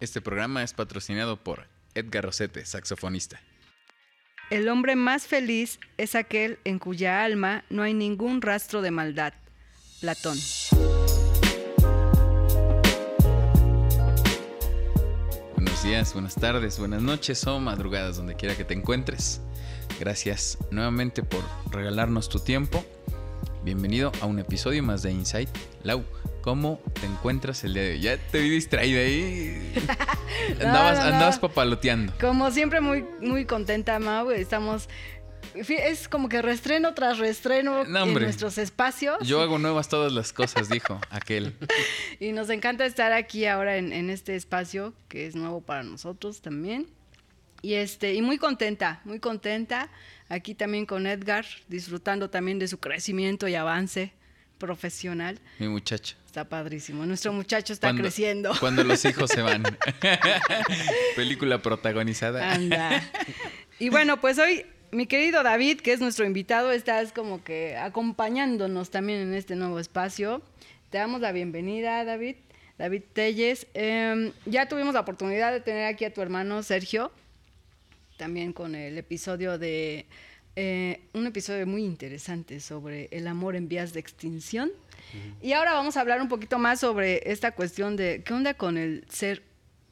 Este programa es patrocinado por Edgar Rosete, saxofonista. El hombre más feliz es aquel en cuya alma no hay ningún rastro de maldad. Platón. Buenos días, buenas tardes, buenas noches o madrugadas, donde quiera que te encuentres. Gracias nuevamente por regalarnos tu tiempo. Bienvenido a un episodio más de Insight. Lau, ¿cómo te encuentras el día de hoy? Ya te vi distraída ahí. No, andabas, no, no. andabas papaloteando. Como siempre, muy, muy contenta, Mau. Estamos. Es como que reestreno tras reestreno No, en nuestros espacios. Yo hago nuevas todas las cosas, dijo aquel. Y nos encanta estar aquí ahora en, en este espacio que es nuevo para nosotros también. Y este, y muy contenta, muy contenta. Aquí también con Edgar, disfrutando también de su crecimiento y avance profesional. Mi muchacho. Está padrísimo. Nuestro muchacho está Cuando- creciendo. Cuando los hijos se van. Película protagonizada. Anda. Y bueno, pues hoy, mi querido David, que es nuestro invitado, estás como que acompañándonos también en este nuevo espacio. Te damos la bienvenida, David. David Telles. Em, ya tuvimos la oportunidad de tener aquí a tu hermano Sergio, también con el episodio de. Eh, un episodio muy interesante sobre el amor en vías de extinción. Y ahora vamos a hablar un poquito más sobre esta cuestión de qué onda con el ser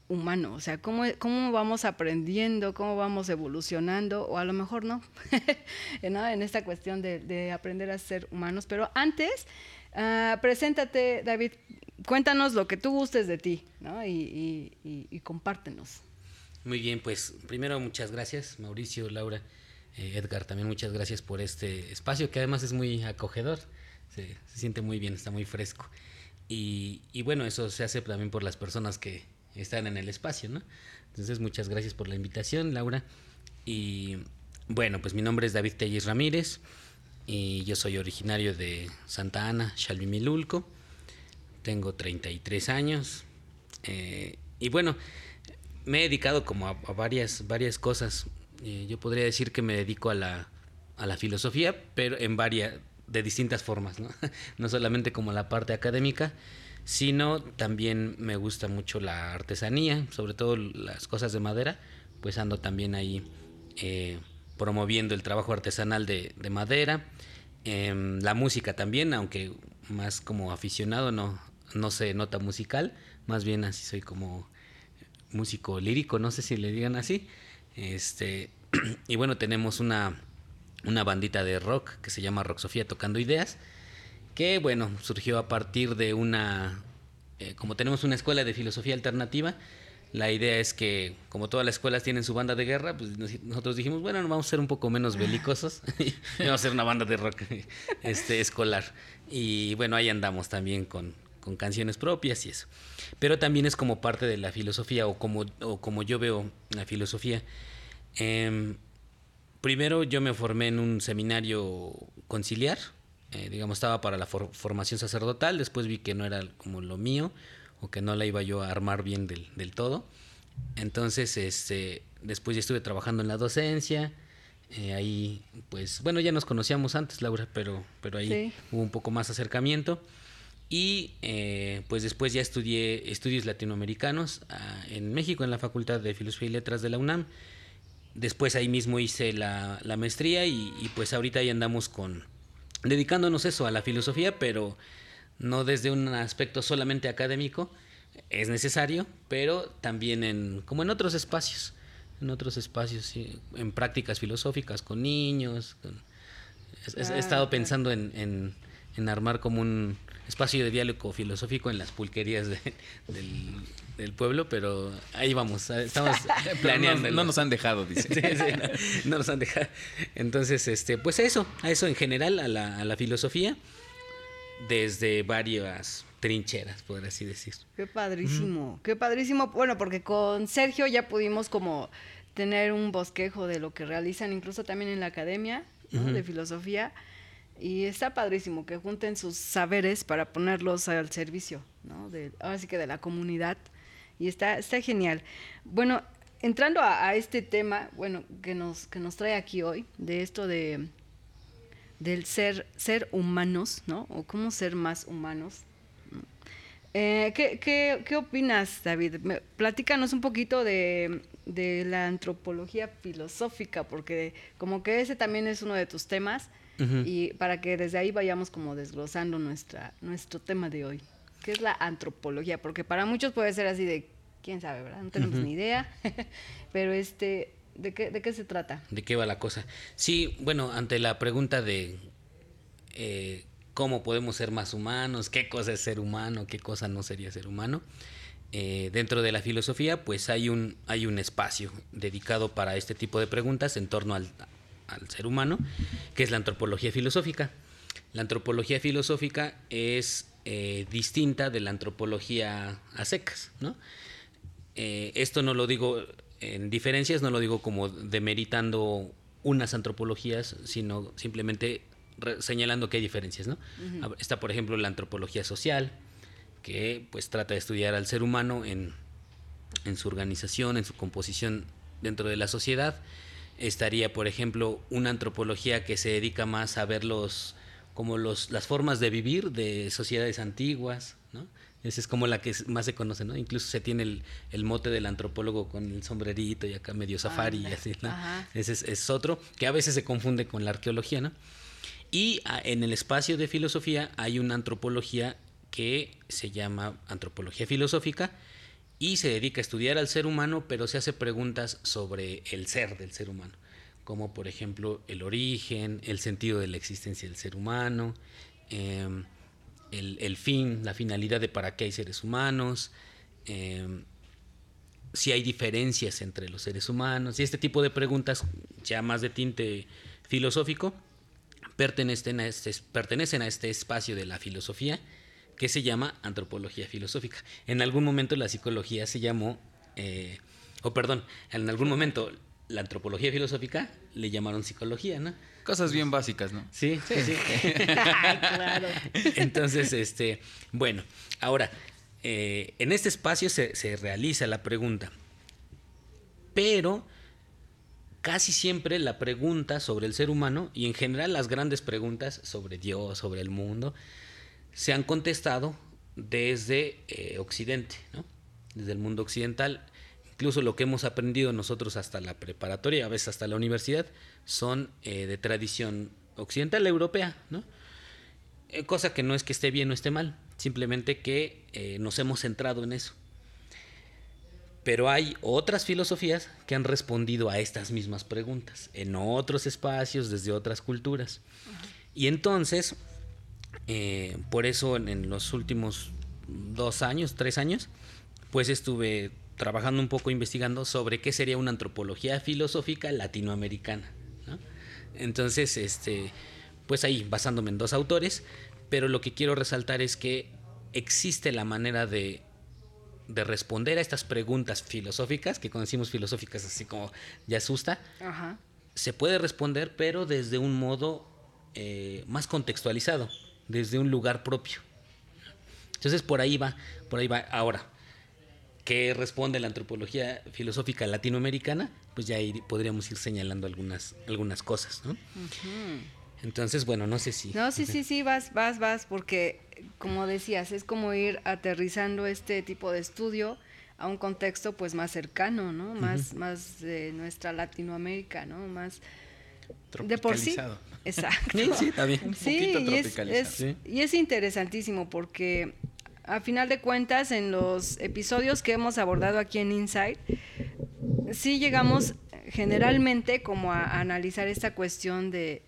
humano, o sea, cómo, cómo vamos aprendiendo, cómo vamos evolucionando, o a lo mejor no, ¿no? en esta cuestión de, de aprender a ser humanos. Pero antes, ah, preséntate, David, cuéntanos lo que tú gustes de ti, ¿no? Y, y- y- y compártenos. Muy bien, pues primero muchas gracias, Mauricio, Laura, eh, Edgar, también muchas gracias por este espacio que además es muy acogedor, se, siente muy bien, está muy fresco. Y, bueno, eso se hace también por las personas que están en el espacio, ¿no? Entonces muchas gracias por la invitación, Laura. Y bueno, pues mi nombre es David Telles Ramírez y yo soy originario de Santa Ana, Xalvimilulco. Tengo 33 años. eh, y bueno, me he dedicado como a, a varias, varias cosas. Eh, yo podría decir que me dedico a la, a la filosofía, pero en varias, de distintas formas, ¿no? No solamente como la parte académica, sino también me gusta mucho la artesanía, sobre todo las cosas de madera, pues ando también ahí eh, promoviendo el trabajo artesanal de, de madera, Em, la música también, aunque más como aficionado, no, no sé nota musical, más bien así soy como músico lírico, no sé si le digan así. Este, y bueno, tenemos una, una bandita de rock que se llama Rock Sofía Tocando Ideas, que bueno, surgió a partir de una, eh, como tenemos una escuela de filosofía alternativa, la idea es que, como todas las escuelas tienen su banda de guerra, pues nos- nosotros dijimos, bueno, vamos a ser un poco menos belicosos vamos a hacer una banda de rock este, escolar. Y bueno, ahí andamos también con, con canciones propias y eso. Pero también es como parte de la filosofía o como, o como yo veo la filosofía. Em, primero yo me formé en un seminario conciliar, eh, digamos, estaba para la for- formación sacerdotal, después vi que no era como lo mío o que no la iba yo a armar bien del, del todo. Entonces, este, después ya estuve trabajando en la docencia, eh, ahí, pues, bueno, ya nos conocíamos antes, Laura, pero, pero ahí Sí. hubo un poco más acercamiento. Y eh, pues después ya estudié estudios latinoamericanos ah, en México, en la Facultad de Filosofía y Letras de la UNAM. Después ahí mismo hice la, la maestría y, y, pues ahorita ahí andamos con dedicándonos eso a la filosofía, pero no desde un aspecto solamente académico, es necesario, pero también en como en otros espacios, en otros espacios, sí, en prácticas filosóficas con niños. con- he- he estado pensando en, en- en armar como un espacio de diálogo filosófico en las pulquerías de- del, del pueblo, pero ahí vamos, estamos planeando. no, no nos han dejado, dice. Sí, sí, no, no nos han dejado. Entonces, este, pues a eso, a eso en general, a la, a la filosofía, desde varias trincheras, por así decir. Qué padrísimo, qué padrísimo. Bueno, porque con Sergio ya pudimos como tener un bosquejo de lo que realizan incluso también en la academia ¿no? de filosofía. Y está padrísimo que junten sus saberes para ponerlos al servicio, ¿no? De, ahora sí que de la comunidad. Y está, está genial. Bueno, entrando a, este tema, bueno, que nos, que nos trae aquí hoy, de esto de del ser, ser humanos, ¿no? O cómo ser más humanos. Eh, ¿qué, qué, qué, opinas, David? platícanos un poquito de, de, la antropología filosófica, porque como que ese también es uno de tus temas, y para que desde ahí vayamos como desglosando nuestra, nuestro tema de hoy. ¿Qué es la antropología? Porque para muchos puede ser así de, quién sabe, ¿verdad? No tenemos ni idea, pero este, ¿de qué, ¿de qué se trata? ¿De qué va la cosa? Sí, bueno, ante la pregunta de... Eh, cómo podemos ser más humanos, qué cosa es ser humano, qué cosa no sería ser humano. Eh, dentro de la filosofía, pues hay un, hay un espacio dedicado para este tipo de preguntas en torno al, ser humano, que es la antropología filosófica. La antropología filosófica es eh, distinta de la antropología a secas, ¿no? Eh, esto no lo digo en diferencias, no lo digo como demeritando unas antropologías, sino simplemente señalando que hay diferencias, ¿no? Está, por ejemplo, la antropología social, que pues trata de estudiar al ser humano en, su organización, en su composición dentro de la sociedad. Estaría, por ejemplo, una antropología que se dedica más a ver los como los, las formas de vivir de sociedades antiguas, ¿no? Esa es como la que más se conoce, ¿no? Incluso se tiene el, mote del antropólogo con el sombrerito y acá medio safari y así, ¿no? Ese es, es, otro, que a veces se confunde con la arqueología, ¿no? Y ah, en el espacio de filosofía hay una antropología que se llama antropología filosófica y se dedica a estudiar al ser humano, pero se hace preguntas sobre el ser del ser humano, como por ejemplo el origen, el sentido de la existencia del ser humano, em, el, fin, la finalidad de para qué hay seres humanos, em, si hay diferencias entre los seres humanos, y este tipo de preguntas ya más de tinte filosófico pertenecen a este, pertenecen a este espacio de la filosofía que se llama antropología filosófica. En algún momento la psicología se llamó, eh, o perdón, en algún momento la antropología filosófica le llamaron psicología, ¿no? Cosas bien básicas, ¿no? Sí, sí, sí. claro. Entonces, este, bueno, ahora, eh, en este espacio se, se realiza la pregunta, pero casi siempre la pregunta sobre el ser humano y en general las grandes preguntas sobre Dios, sobre el mundo, se han contestado desde eh, Occidente, ¿no? desde el mundo occidental. Incluso lo que hemos aprendido nosotros hasta la preparatoria, a veces hasta la universidad, son eh, de tradición occidental europea, ¿no? Eh, cosa que no es que esté bien o esté mal, simplemente que nos hemos centrado en eso. Pero hay otras filosofías que han respondido a estas mismas preguntas, en otros espacios, desde otras culturas. Y entonces, eh, por eso en, los últimos dos años, tres años, pues estuve trabajando un poco investigando sobre qué sería una antropología filosófica latinoamericana. Entonces, este, pues ahí, basándome en dos autores, pero lo que quiero resaltar es que existe la manera de de responder a estas preguntas filosóficas, que conocimos filosóficas así como ya asusta, se puede responder, pero desde un modo eh, más contextualizado, desde un lugar propio. Entonces por ahí va, por ahí va. Ahora, ¿qué responde la antropología filosófica latinoamericana? Pues ya podríamos ir señalando algunas, algunas cosas, ¿no? Entonces, bueno, no sé si. No, sí, sí, sí, vas, vas, vas, porque como decías, es como ir aterrizando este tipo de estudio a un contexto pues más cercano, ¿no? Más, más de nuestra Latinoamérica, ¿no? Más de por sí. Exacto. Sí, sí, también. Un sí, y es, y es interesantísimo porque a final de cuentas en los episodios que hemos abordado aquí en Inside, sí llegamos generalmente como a analizar esta cuestión de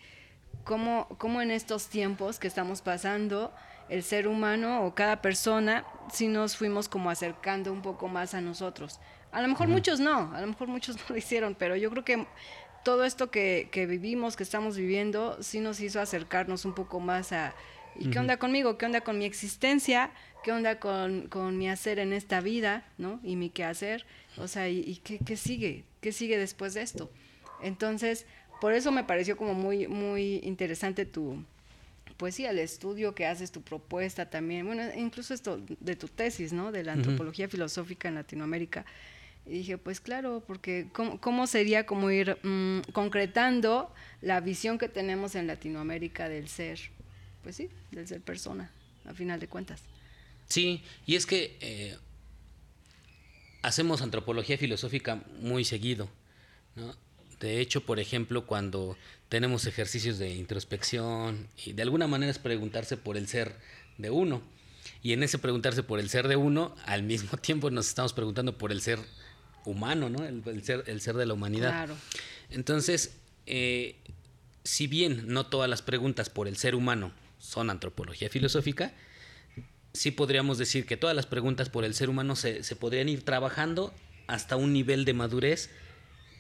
cómo, cómo en estos tiempos que estamos pasando, el ser humano o cada persona, si nos fuimos como acercando un poco más a nosotros. A lo mejor muchos no, a lo mejor muchos no lo hicieron, pero yo creo que todo esto que, que, vivimos, que estamos viviendo, sí nos hizo acercarnos un poco más a, ¿y qué onda conmigo? ¿Qué onda con mi existencia? ¿Qué onda con, con mi hacer en esta vida? ¿No? Y mi qué hacer. O sea, ¿y, y qué, qué sigue? ¿Qué sigue después de esto? Entonces, por eso me pareció como muy, muy interesante tu, pues sí, el estudio que haces, tu propuesta también, bueno, incluso esto de tu tesis, ¿no? De la antropología filosófica en Latinoamérica. Y dije, pues claro, porque ¿cómo, sería como ir mm, concretando la visión que tenemos en Latinoamérica del ser, pues sí, del ser persona, a final de cuentas. Sí, y es que eh, hacemos antropología filosófica muy seguido. De hecho, por ejemplo, cuando tenemos ejercicios de introspección y de alguna manera es preguntarse por el ser de uno. Y en ese preguntarse por el ser de uno, al mismo tiempo nos estamos preguntando por el ser humano, ¿no? El, ser, el ser de la humanidad. Claro. Entonces, eh, si bien no todas las preguntas por el ser humano son antropología filosófica, sí podríamos decir que todas las preguntas por el ser humano se, se podrían ir trabajando hasta un nivel de madurez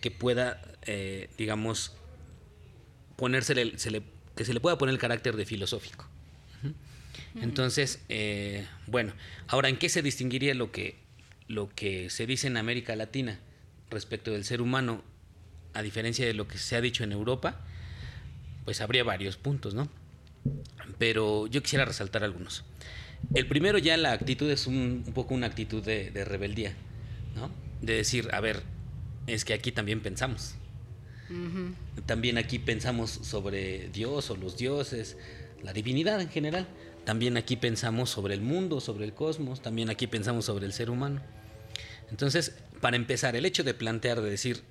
que pueda, eh, digamos, ponerse se le, que se le pueda poner el carácter de filosófico. Entonces, eh, bueno, ahora, ¿en qué se distinguiría lo que, lo que se dice en América Latina respecto del ser humano, a diferencia de lo que se ha dicho en Europa? Pues habría varios puntos, ¿no? Pero yo quisiera resaltar algunos. El primero ya la actitud es un, poco una actitud de, de, rebeldía, ¿no? De decir, a ver, es que aquí también pensamos. También aquí pensamos sobre Dios o los dioses, la divinidad en general. También aquí pensamos sobre el mundo, sobre el cosmos. También aquí pensamos sobre el ser humano. Entonces, para empezar, el hecho de plantear, de decir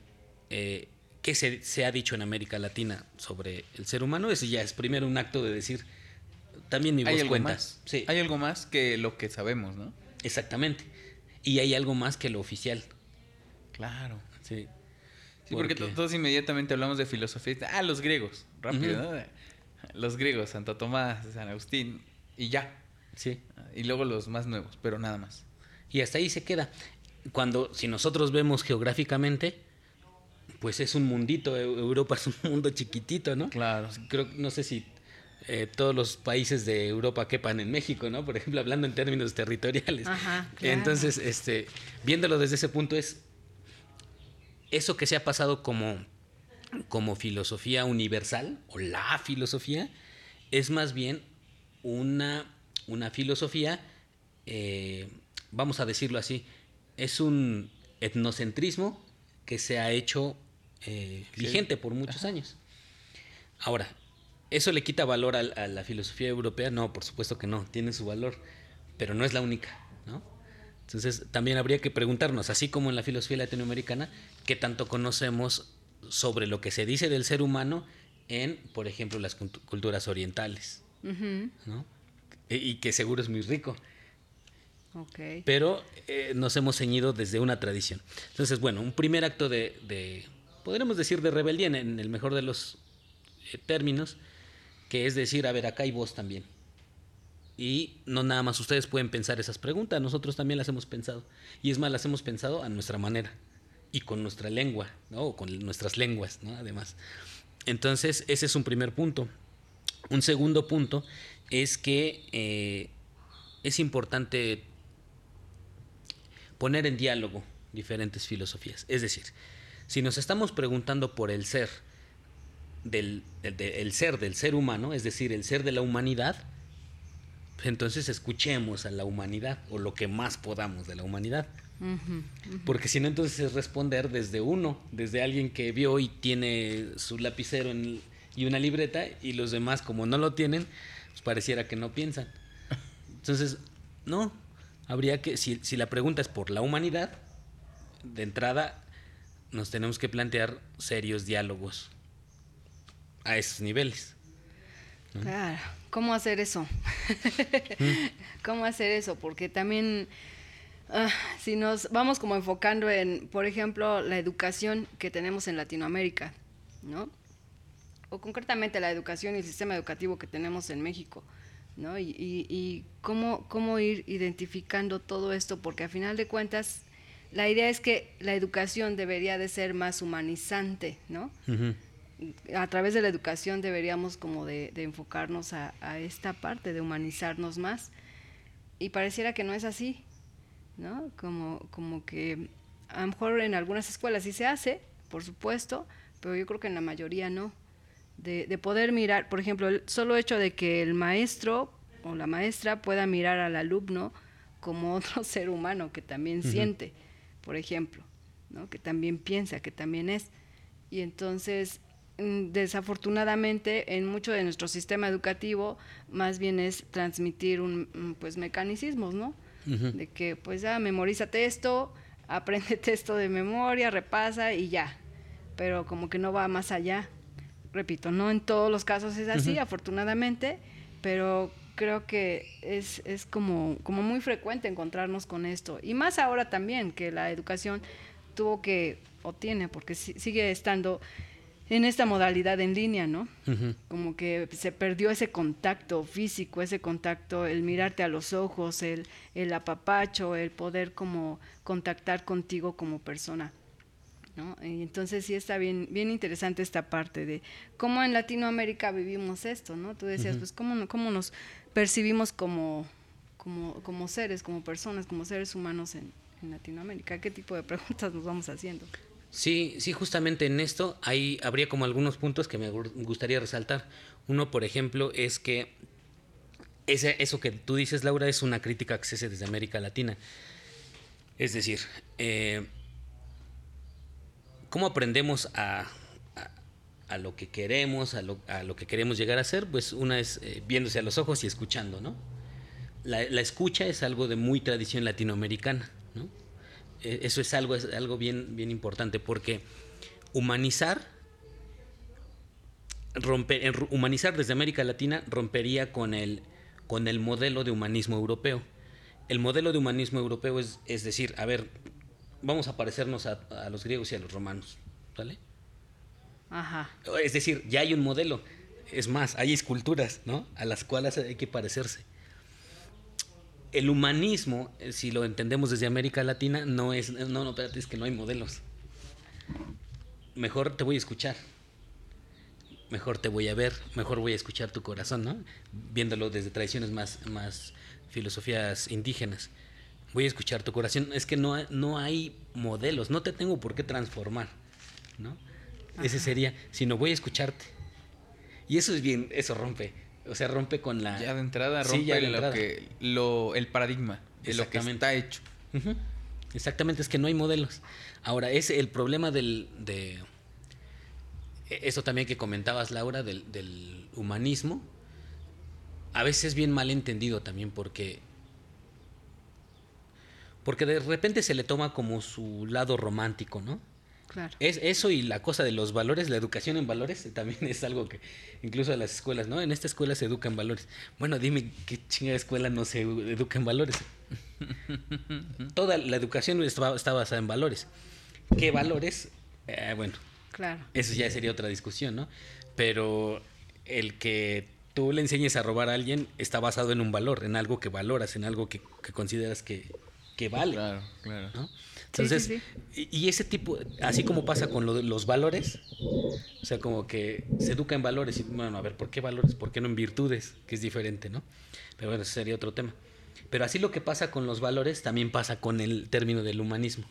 eh, qué se, se, ha dicho en América Latina sobre el ser humano, eso ya es primero un acto de decir, también mi voz cuenta. Sí. Hay algo más que lo que sabemos, ¿no? Exactamente. Y hay algo más que lo oficial. Claro. Sí. Sí, porque, todos inmediatamente hablamos de filosofía. Ah, los griegos, rápido, ¿no? Los griegos, Santo Tomás, San Agustín, y ya. Sí. Y luego los más nuevos, pero nada más. Y hasta ahí se queda. Cuando, si nosotros vemos geográficamente, pues es un mundito, Europa es un mundo chiquitito, ¿no? Claro. Creo, no sé si eh, todos los países de Europa quepan en México, ¿no? Por ejemplo, hablando en términos territoriales. Ajá, Entonces, este, viéndolo desde ese punto es eso que se ha pasado como, como filosofía universal, o la filosofía, es más bien una, una filosofía, eh, vamos a decirlo así, es un etnocentrismo que se ha hecho eh, vigente por muchos años. Ahora, ¿eso le quita valor a, a, la filosofía europea? No, por supuesto que no, tiene su valor, pero no es la única, ¿no? Entonces, también habría que preguntarnos, así como en la filosofía latinoamericana, qué tanto conocemos sobre lo que se dice del ser humano en, por ejemplo, las culturas orientales, ¿no? Y, que seguro es muy rico. Pero eh, nos hemos ceñido desde una tradición. Entonces, bueno, un primer acto de, de podríamos decir, de rebeldía en, en el mejor de los eh, términos, que es decir, a ver, acá hay vos también. Y no nada más ustedes pueden pensar esas preguntas, nosotros también las hemos pensado. Y es más, las hemos pensado a nuestra manera y con nuestra lengua, ¿no? O con nuestras lenguas, ¿no? Además. Entonces, ese es un primer punto. Un segundo punto es que eh, es importante poner en diálogo diferentes filosofías. Es decir, si nos estamos preguntando por el ser, del, el ser del ser humano, es decir, el ser de la humanidad, entonces escuchemos a la humanidad o lo que más podamos de la humanidad. Porque si no, entonces es responder desde uno, desde alguien que vio y tiene su lapicero y una libreta y los demás como no lo tienen, pues pareciera que no piensan. Entonces, no, habría que, si, si la pregunta es por la humanidad, de entrada nos tenemos que plantear serios diálogos a esos niveles. Claro, ¿cómo hacer eso? ¿Cómo hacer eso? Porque también, ah, si nos vamos como enfocando en, por ejemplo, la educación que tenemos en Latinoamérica, ¿no? O concretamente la educación y el sistema educativo que tenemos en México, ¿no? Y, y, cómo, cómo ir identificando todo esto, porque a final de cuentas, la idea es que la educación debería de ser más humanizante, ¿no? a través de la educación deberíamos como de, enfocarnos a, esta parte, de humanizarnos más. Y pareciera que no es así, ¿no? Como, como que a lo mejor en algunas escuelas sí se hace, por supuesto, pero yo creo que en la mayoría no. De, de poder mirar, por ejemplo, el solo hecho de que el maestro o la maestra pueda mirar al alumno como otro ser humano que también siente, por ejemplo, ¿no? que también piensa, que también es. Y entonces mm, desafortunadamente en mucho de nuestro sistema educativo más bien es transmitir un mm, pues mecanicismos, ¿no? De que pues ya memorízate esto, apréndete esto de memoria, repasa y ya. Pero como que no va más allá. Repito, no en todos los casos es así, afortunadamente, pero creo que es, es como, como muy frecuente encontrarnos con esto. Y más ahora también, que la educación tuvo que, o tiene, porque sigue estando en esta modalidad en línea, ¿no? Como que se perdió ese contacto físico, ese contacto, el mirarte a los ojos, el, el apapacho, el poder como contactar contigo como persona. Entonces sí está bien, bien interesante esta parte de cómo en Latinoamérica vivimos esto, ¿no? Tú decías, pues cómo, cómo nos percibimos como, como, como, seres, como personas, como seres humanos en, en, Latinoamérica? ¿Qué tipo de preguntas nos vamos haciendo? Sí, sí, justamente en esto ahí habría como algunos puntos que me gustaría resaltar. Uno, por ejemplo, es que ese, eso que tú dices, Laura, es una crítica que se hace desde América Latina. Es decir, eh, ¿cómo aprendemos a, a lo que queremos, a lo, a lo, que queremos llegar a ser, pues una es eh, viéndose a los ojos y escuchando, ¿no? La, escucha es algo de muy tradición latinoamericana, ¿no? Eh, eso es algo, es algo bien, bien importante porque humanizar, romper, humanizar desde América Latina rompería con el, con el modelo de humanismo europeo. El modelo de humanismo europeo es, es decir, a ver, vamos a parecernos a, a los griegos y a los romanos, ¿vale? Ajá. Es decir, ya hay un modelo. Es más, hay esculturas, ¿no? A las cuales hay que parecerse. El humanismo, eh, si lo entendemos desde América Latina, no es, no, no, espérate, es que no hay modelos. Mejor te voy a escuchar. Mejor te voy a ver, mejor voy a escuchar tu corazón, ¿no? Viéndolo desde tradiciones más, más filosofías indígenas. Voy a escuchar tu corazón. Es que no, no hay modelos, no te tengo por qué transformar, ¿no? Ese sería, si no voy a escucharte. Y eso es bien, eso rompe. O sea, rompe con la. Ya de entrada rompe lo que, lo, el paradigma de lo que está hecho. Exactamente, es que no hay modelos. Ahora, es el problema del. de Eso también que comentabas, Laura, del, del humanismo. A veces es bien mal entendido también porque. Porque de repente se le toma como su lado romántico, ¿no? Es eso y la cosa de los valores, la educación en valores, también es algo que incluso a las escuelas, ¿no? En esta escuela se educa en valores. Bueno, dime qué chingada escuela no se educa en valores. Toda la educación está, basada en valores. ¿Qué valores? Eh, bueno, claro. eso ya sería otra discusión, ¿no? Pero el que tú le enseñes a robar a alguien está basado en un valor, en algo que valoras, en algo que, que consideras que, que vale. Claro, claro. ¿no? Entonces, Y, ese tipo, así como pasa con los valores, o sea, como que se educa en valores y, bueno, a ver, ¿por qué valores? ¿Por qué no en virtudes? Que es diferente, ¿no? Pero bueno, ese sería otro tema. Pero así lo que pasa con los valores también pasa con el término del humanismo,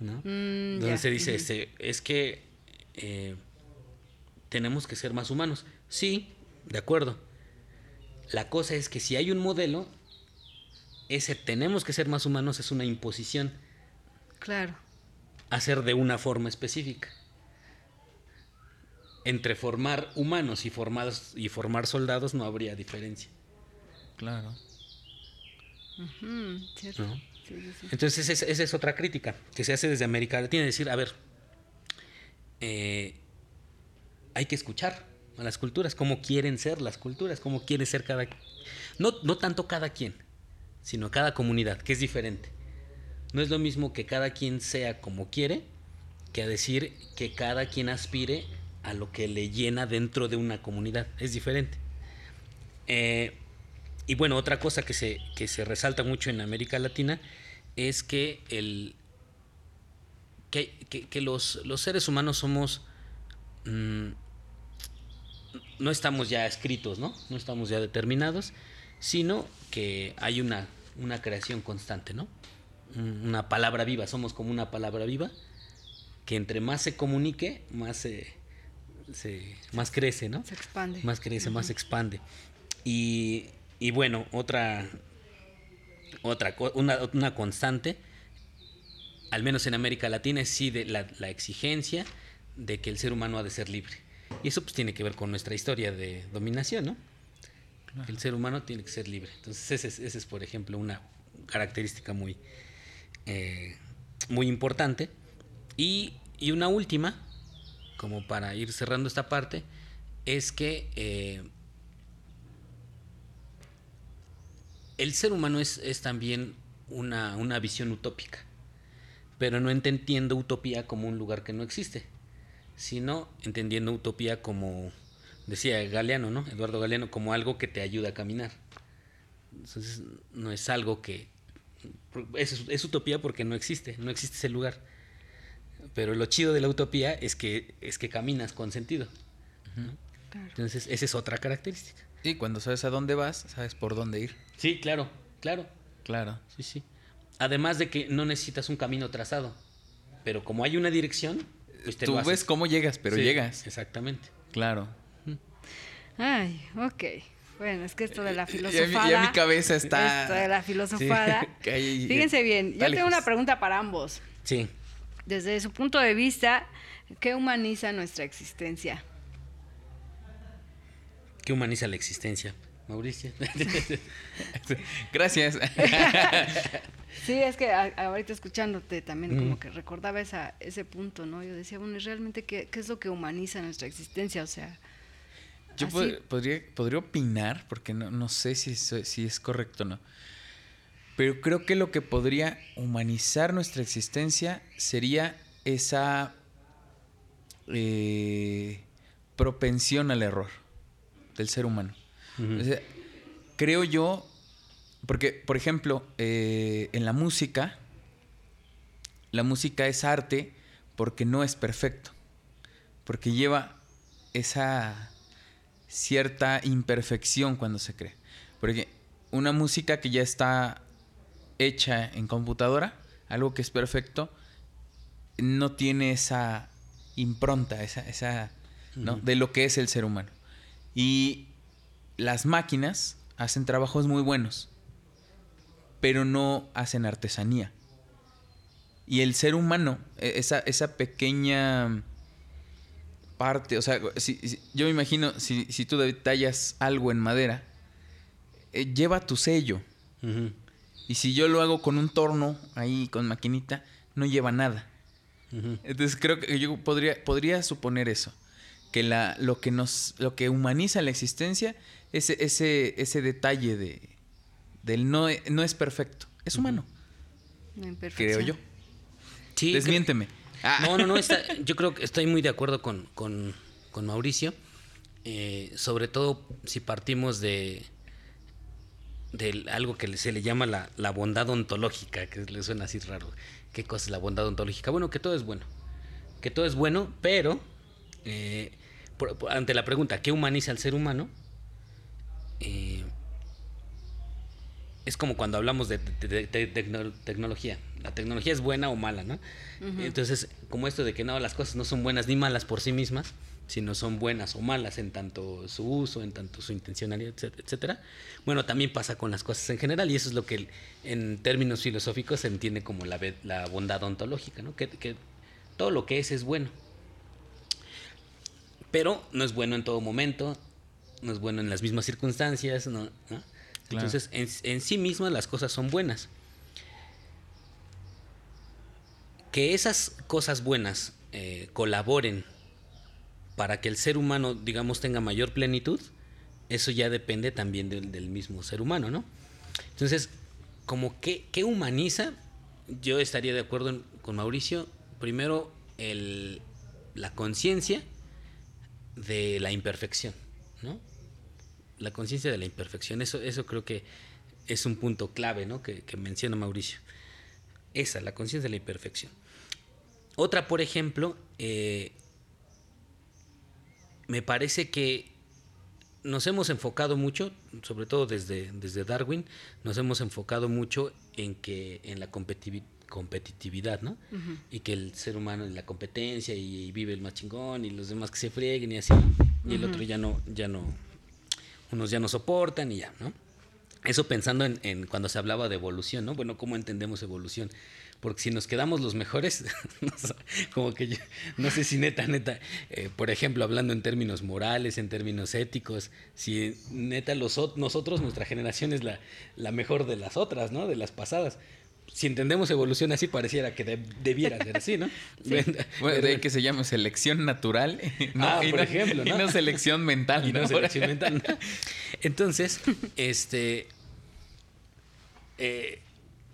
¿no? Mm, Donde se dice, este, es que eh, tenemos que ser más humanos. Sí, de acuerdo. La cosa es que si hay un modelo, ese tenemos que ser más humanos es una imposición Claro. Hacer de una forma específica. Entre formar humanos y, formados, y formar soldados no habría diferencia. Claro. Entonces esa, es otra crítica que se hace desde América Latina, decir, a ver, eh, hay que escuchar a las culturas, cómo quieren ser las culturas, cómo quiere ser cada... No, no tanto cada quien, sino cada comunidad, que es diferente. No es lo mismo que cada quien sea como quiere que a decir que cada quien aspire a lo que le llena dentro de una comunidad. Es diferente. Eh, y bueno, otra cosa que se, que se resalta mucho en América Latina es que, el, que, los, los, seres humanos somos... Mm, no estamos ya escritos, ¿no? No estamos ya determinados, sino que hay una, una creación constante, ¿no? una palabra viva, somos como una palabra viva que entre más se comunique, más se, más crece, ¿no? Se expande. Más crece, más se expande. Y, y, bueno, otra, otra una, una, constante, al menos en América Latina, es sí de la, la exigencia de que el ser humano ha de ser libre. Y eso pues tiene que ver con nuestra historia de dominación, ¿no? El ser humano tiene que ser libre. Entonces ese es, ese es por ejemplo, una característica muy, eh, muy importante. Y, y, una última, como para ir cerrando esta parte, es que eh, el ser humano es, es también una, una, visión utópica, pero no entendiendo utopía como un lugar que no existe, sino entendiendo utopía como, decía Galeano, ¿no? Eduardo Galeano, como algo que te ayuda a caminar. Entonces, no es algo que... Es, es utopía porque no existe, no existe ese lugar. Pero lo chido de la utopía es que, es que caminas con sentido. ¿no? Claro. Entonces, esa es otra característica. Y cuando sabes a dónde vas, sabes por dónde ir. Sí, claro, claro. Claro. Sí, sí. Además de que no necesitas un camino trazado. Pero como hay una dirección, pues te Tú lo ves cómo llegas, pero sí, llegas. Exactamente. Claro. Ay, ok. Bueno, es que esto de la filosofada. ya mi cabeza está. Esto de la filosofada. Sí, que ahí- Fíjense bien, yo tengo una pregunta para ambos. Sí. Desde su punto de vista, ¿qué humaniza nuestra existencia? ¿Qué humaniza la existencia? Mauricio. Gracias. Sí, es que a- ahorita escuchándote también Mm. como que recordaba esa, ese punto, ¿no? Yo decía, bueno, ¿y realmente qué, qué es lo que humaniza nuestra existencia? O sea, Yo pod- podría, podría opinar, porque no, no sé si, si es correcto o no. Pero creo que lo que podría humanizar nuestra existencia sería esa eh, propensión al error del ser humano. Ujú. O sea, creo yo, porque, por ejemplo, eh, en la música, la música es arte porque no es perfecto, porque lleva esa cierta imperfección cuando se cree. Porque una música que ya está hecha en computadora, algo que es perfecto, no tiene esa impronta, esa, esa ¿no? De lo que es el ser humano. Y las máquinas hacen trabajos muy buenos, pero no hacen artesanía. Y el ser humano, e- esa, esa pequeña parte, o sea, si- si- yo me imagino, si, si tú tallas algo en madera, eh, lleva tu sello. Y si yo lo hago con un torno ahí, con maquinita, no lleva nada. Entonces creo que yo podría, podría suponer eso. Que la, lo que nos, lo que humaniza la existencia, ese, ese, ese detalle de del no, no es perfecto. Es humano, la imperfección. creo yo. Sí, creo- Desmiénteme. Ah. No, no, no, yo creo que estoy muy de acuerdo con, con- con Mauricio, eh, sobre todo si partimos de, de algo que se le llama la, la bondad ontológica, que le suena así raro. ¿Qué cosa es la bondad ontológica? Bueno, que todo es bueno, que todo es bueno, pero eh, ante la pregunta, ¿qué humaniza al ser humano? Eh, es como cuando hablamos de, de- de- de tecno- tecnología. La tecnología es buena o mala, ¿no? Entonces, como esto de que no, las cosas no son buenas ni malas por sí mismas, sino son buenas o malas en tanto su uso, en tanto su intencionalidad, etc- etcétera. Bueno, también pasa con las cosas en general y eso es lo que en términos filosóficos se entiende como la, la bondad ontológica, ¿no? Que, que todo lo que es es bueno. Pero no es bueno en todo momento, no es bueno en las mismas circunstancias, ¿no? ¿no? Entonces, en, en sí mismas las cosas son buenas. Que esas cosas buenas eh, colaboren para que el ser humano, digamos, tenga mayor plenitud, eso ya depende también del, mismo ser humano, ¿no? Entonces, como que, ¿qué humaniza? Yo estaría de acuerdo con Mauricio. Primero, el, la conciencia de la imperfección, ¿no? La conciencia de la imperfección, eso, eso creo que es un punto clave, ¿no? Que, que menciona Mauricio. Esa, la conciencia de la imperfección. Otra, por ejemplo, eh, me parece que nos hemos enfocado mucho, sobre todo desde, desde Darwin, nos hemos enfocado mucho en que en la competitividad, ¿no? Y que el ser humano en la competencia y, y vive el más chingón y los demás que se frieguen y así, y el otro ya no, ya no, unos ya no soportan y ya, ¿no? Eso pensando en, en cuando se hablaba de evolución, ¿no? Bueno, ¿cómo entendemos evolución? porque si nos quedamos los mejores, como que yo, no sé si neta, neta, eh, por ejemplo, hablando en términos morales, en términos éticos, si neta los, nosotros, nuestra generación es la, la mejor de las otras, ¿no? De las pasadas si entendemos evolución así, pareciera que debiera ser así, ¿no? Bueno, de ahí que se llama selección natural. ah, por ejemplo, ¿no? Y no selección mental. Y no, selección mental. Entonces, este... Eh,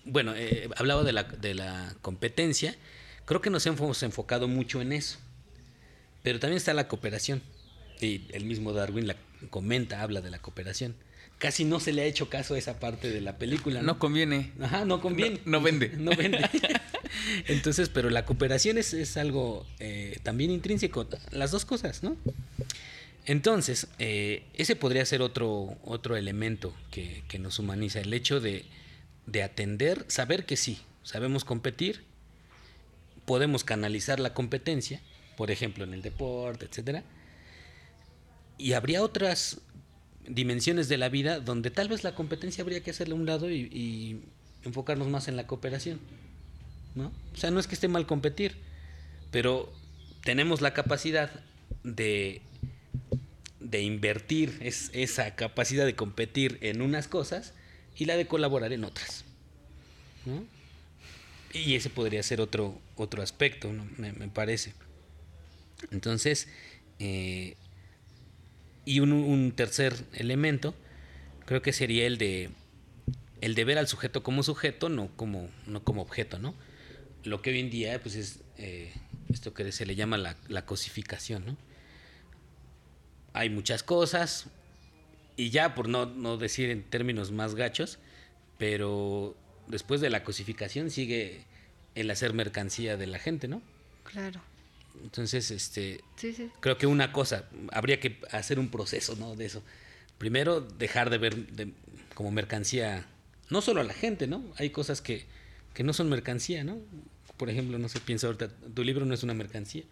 bueno, eh, hablaba de la, de la competencia. Creo que nos hemos enfocado mucho en eso. Pero también está la cooperación. Y el mismo Darwin la comenta, habla de la cooperación casi no se le ha hecho caso a esa parte de la película. No, conviene. Ajá, no conviene. No, vende. No vende. Entonces, pero la cooperación es, algo eh, también intrínseco, las dos cosas, ¿no? Entonces, eh, ese podría ser otro, otro elemento que, nos humaniza, el hecho de, de atender, saber que sí, sabemos competir, podemos canalizar la competencia, por ejemplo, en el deporte, etcétera. Y habría otras dimensiones de la vida donde tal vez la competencia habría que hacerle a un lado y, enfocarnos más en la cooperación. ¿no? O sea, no es que esté mal competir, pero tenemos la capacidad de, de invertir es, esa capacidad de competir en unas cosas y la de colaborar en otras. Y ese podría ser otro, otro aspecto, me, me, parece. Entonces, eh, y un, tercer elemento, creo que sería el de el de ver al sujeto como sujeto, no como, no como objeto, ¿no? Lo que hoy en día pues es eh, esto que se le llama la, la, cosificación, ¿no? Hay muchas cosas, y ya por no, no decir en términos más gachos, pero después de la cosificación sigue el hacer mercancía de la gente, ¿no? Claro. Entonces, este, creo que una cosa, habría que hacer un proceso, ¿no? De eso. Primero, dejar de ver como mercancía, no solo a la gente, ¿no? Hay cosas que, que no son mercancía, ¿no? Por ejemplo, no sé, piensa ahorita, tu libro no es una mercancía.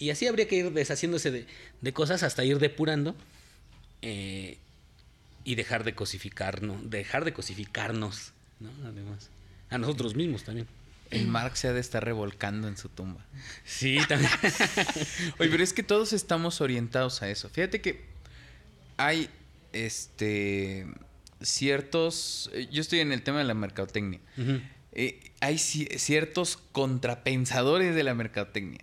Y así habría que ir deshaciéndose de, de cosas hasta ir depurando eh, y dejar de cosificarnos, dejar de cosificarnos, ¿no? Además, a nosotros mismos también. El Marx se ha de estar revolcando en su tumba. Sí, también. Oye, pero es que todos estamos orientados a eso. Fíjate que hay este ciertos. Eh, yo estoy en el tema de la mercadotecnia. Eh, hay ciertos contrapensadores de la mercadotecnia.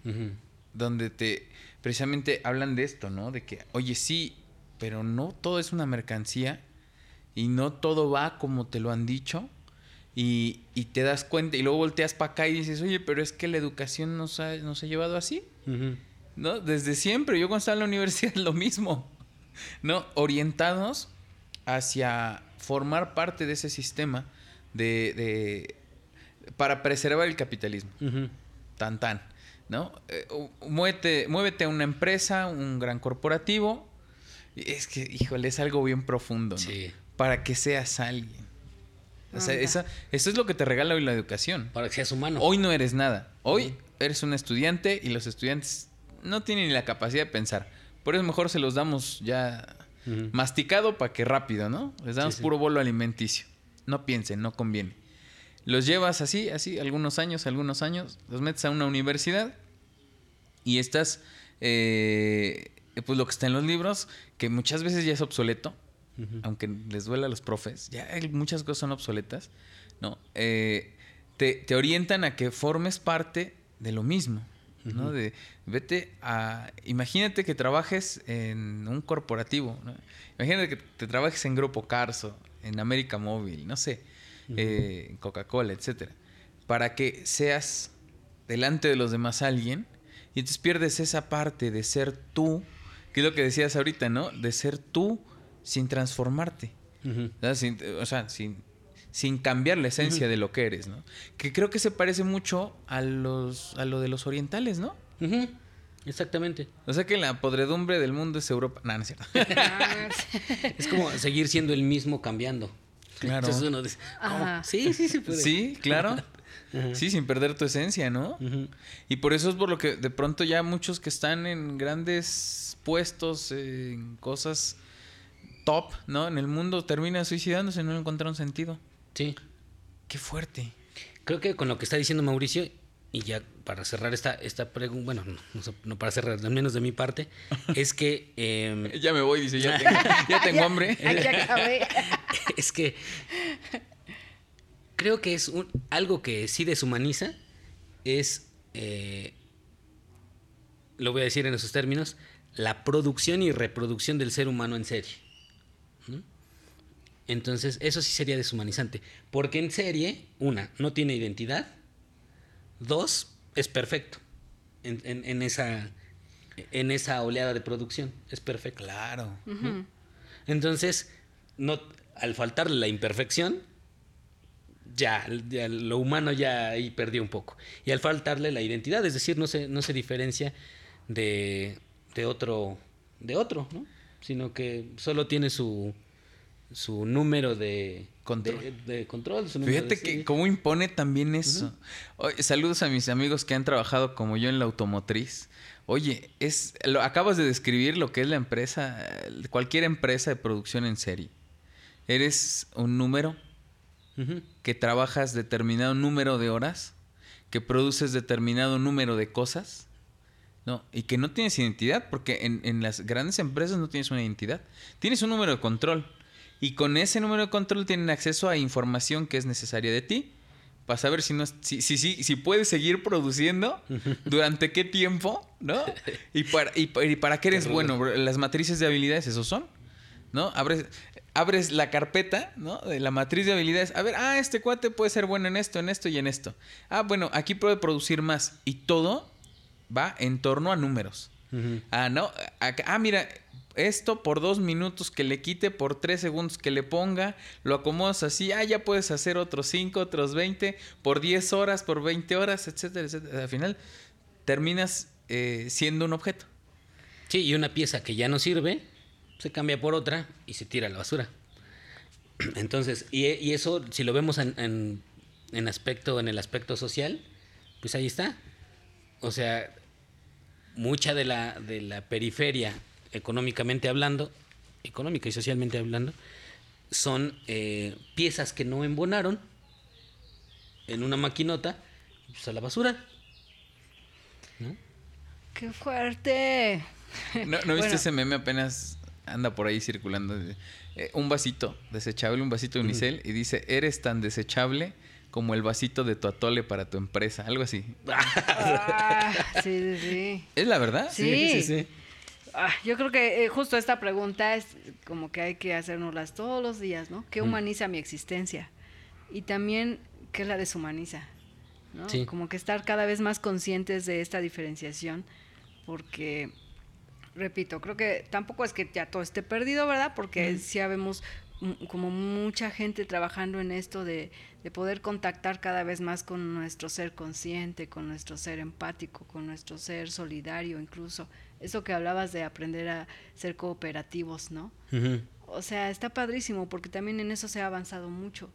Donde te precisamente hablan de esto, ¿no? De que, oye, sí, pero no todo es una mercancía y no todo va como te lo han dicho y, te das cuenta y luego volteas para acá y dices, oye, pero es que la educación nos ha, nos ha llevado así. ¿No? Desde siempre. Yo cuando estaba en la universidad lo mismo. ¿No? Orientados hacia formar parte de ese sistema de, para preservar el capitalismo. Tan tan. ¿No? Eh, muévete, muévete a una empresa, un gran corporativo. Es que, híjole, es algo bien profundo. ¿no? Para que seas alguien. O sea, eso es lo que te regala hoy la educación. Para que seas humano. Hoy no eres nada. Hoy eres un estudiante y los estudiantes no tienen ni la capacidad de pensar. Por eso mejor se los damos ya masticado para que rápido, ¿no? Les damos puro bolo alimenticio. No piensen, no conviene. Los llevas así, así, algunos años, algunos años, los metes a una universidad y estás, eh, pues lo que está en los libros, que muchas veces ya es obsoleto, aunque les duela a los profes, ya muchas cosas son obsoletas, ¿no? Eh, te, orientan a que formes parte de lo mismo, ¿no? De vete a... Imagínate que trabajes en un corporativo, Imagínate que te trabajes en Grupo Carso, en América Móvil, no sé, eh, en Coca-Cola, etcétera, para que seas delante de los demás alguien y entonces pierdes esa parte de ser tú, que es lo que decías ahorita, ¿no? De ser tú sin transformarte. o sea, sin, sin cambiar la esencia de lo que eres, ¿no? Que creo que se parece mucho a los a lo de los orientales, ¿no? Exactamente. O sea que la podredumbre del mundo es Europa. No, no es cierto. es como seguir siendo el mismo cambiando. Claro. Sí, sí, sí puede. Sí, claro. Sí, sin perder tu esencia, ¿no? Y por eso es por lo que de pronto ya muchos que están en grandes puestos, en cosas top, ¿no? En el mundo termina suicidándose, no encontraron sentido. Sí. Qué fuerte. Creo que con lo que está diciendo Mauricio, y ya para cerrar esta, esta pregunta, bueno, no, para cerrar, al menos de mi parte, es que... Em, ya me voy, dice, ya tengo, ya tengo hambre. es que creo que es un, algo que sí deshumaniza, es, eh, lo voy a decir en esos términos, la producción y reproducción del ser humano en serie. Entonces, eso sí sería deshumanizante. Porque en serie, una, no tiene identidad. Dos, es perfecto. En, esa, en esa oleada de producción. Es perfecto. Claro. Entonces, no, al faltarle la imperfección, ya, lo humano ya ahí perdió un poco. Y al faltarle la identidad, es decir, no se, no se diferencia de, de otro, de otro, ¿no? Sino que solo tiene su, su número de control. De, control Fíjate que cómo impone también eso. saludos a mis amigos que han trabajado como yo en la automotriz. Oye, es lo acabas de describir lo que es la empresa, cualquier empresa de producción en serie. Eres un número que trabajas determinado número de horas, que produces determinado número de cosas no, y que no tienes identidad, porque en, en, las grandes empresas no tienes una identidad. Tienes un número de control. Y con ese número de control tienen acceso a información que es necesaria de ti. Para saber si, no, si, si, si, puedes seguir produciendo, durante qué tiempo, ¿no? Y para, y, para qué eres bueno. Las matrices de habilidades, esos son. ¿No? Abres, abres la carpeta, ¿no? De la matriz de habilidades. A ver, ah, este cuate puede ser bueno en esto, en esto y en esto. Ah, bueno, aquí puede producir más. Y todo va en torno a números. Ah, no. ah, mira, esto por dos minutos que le quite, por tres segundos que le ponga, lo acomodas así, ah, ya puedes hacer otros cinco, otros veinte, por diez horas, por veinte horas, etcétera, etcétera. Al final terminas eh, siendo un objeto. Sí, y una pieza que ya no sirve, se cambia por otra y se tira a la basura. Entonces, y, eso, si lo vemos en, en, aspecto, en el aspecto social, pues ahí está. O sea, mucha de la, de la periferia, económicamente hablando, económica y socialmente hablando, son eh, piezas que no embonaron en una maquinota pues a la basura. ¡Qué fuerte! ¿No, viste ese meme apenas anda por ahí circulando? Eh, un vasito desechable, un vasito unicel, y dice, eres tan desechable como el vasito de tu atole para tu empresa, algo así. Ah, sí, sí, ¿Es la verdad? Sí, sí, sí. Ah, yo creo que eh, justo esta pregunta es como que hay que hacérnoslas todos los días, ¿no? ¿Qué humaniza mi existencia? Y también, ¿qué la deshumaniza? ¿no? Como que estar cada vez más conscientes de esta diferenciación, porque, repito, creo que tampoco es que ya todo esté perdido, ¿verdad? Porque si ya vemos como mucha gente trabajando en esto de, de, poder contactar cada vez más con nuestro ser consciente, con nuestro ser empático, con nuestro ser solidario incluso. Eso que hablabas de aprender a ser cooperativos, ¿no? O sea, está padrísimo porque también en eso se ha avanzado mucho.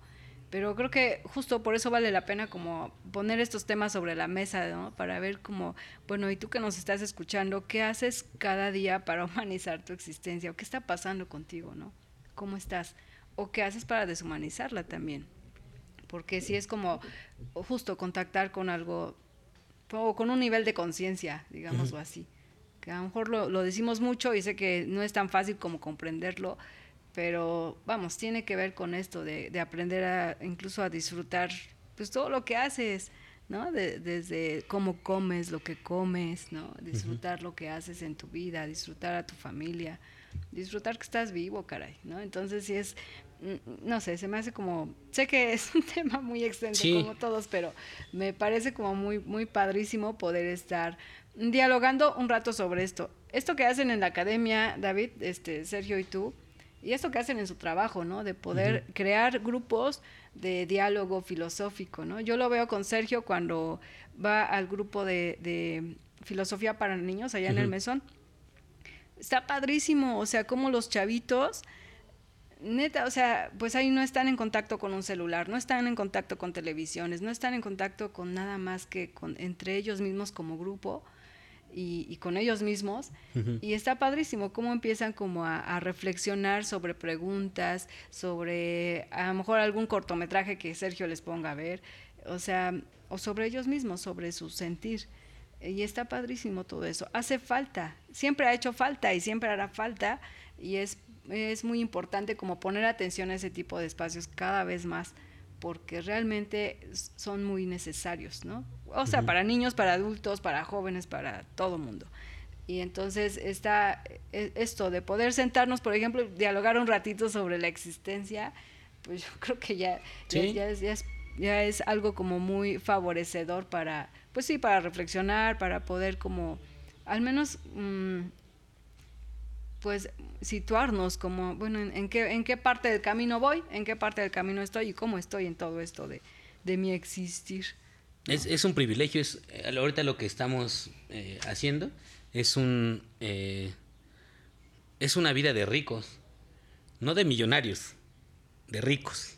Pero creo que justo por eso vale la pena como poner estos temas sobre la mesa, ¿no? Para ver como, bueno, y tú que nos estás escuchando, ¿qué haces cada día para humanizar tu existencia? ¿O qué está pasando contigo, no? cómo estás, o qué haces para deshumanizarla también. Porque si es como justo contactar con algo, o con un nivel de conciencia, digámoslo así. Que a lo mejor lo, decimos mucho y sé que no es tan fácil como comprenderlo, pero vamos, tiene que ver con esto de, aprender a incluso a disfrutar pues todo lo que haces, ¿no? desde cómo comes, lo que comes, ¿no? Disfrutar lo que haces en tu vida, disfrutar a tu familia, disfrutar que estás vivo, caray, ¿no? Entonces sí es, no sé, se me hace como, sé que es un tema muy extenso como todos, pero me parece como muy, muy padrísimo poder estar dialogando un rato sobre esto. Esto que hacen en la academia, David, este, Sergio y tú, y esto que hacen en su trabajo, ¿no? De poder crear grupos de diálogo filosófico, ¿no? Yo lo veo con Sergio cuando va al grupo de, filosofía para niños allá en el mesón está padrísimo, o sea, como los chavitos, neta, o sea, pues ahí no están en contacto con un celular, no están en contacto con televisiones, no están en contacto con nada más que con, entre ellos mismos como grupo y, con ellos mismos. Y está padrísimo cómo empiezan como a, a, reflexionar sobre preguntas, sobre a lo mejor algún cortometraje que Sergio les ponga a ver. o sea, o sobre ellos mismos, sobre su sentir. Y está padrísimo todo eso. Hace falta, siempre ha hecho falta y siempre hará falta y es, es muy importante como poner atención a ese tipo de espacios cada vez más porque realmente son muy necesarios, ¿no? O sea, para niños, para adultos, para jóvenes, para todo mundo. Y entonces está e, esto de poder sentarnos, por ejemplo, dialogar un ratito sobre la existencia, pues yo creo que ya, ya, es, ya, es, algo como muy favorecedor para, pues sí, para reflexionar, para poder como, al menos, mm, pues situarnos como, bueno, en, qué, en qué parte del camino voy, en qué parte del camino estoy y cómo estoy en todo esto de, de mi existir. Es, es, un privilegio, es eh, ahorita lo que estamos eh, haciendo es un eh, es una vida de ricos, no de millonarios, de ricos,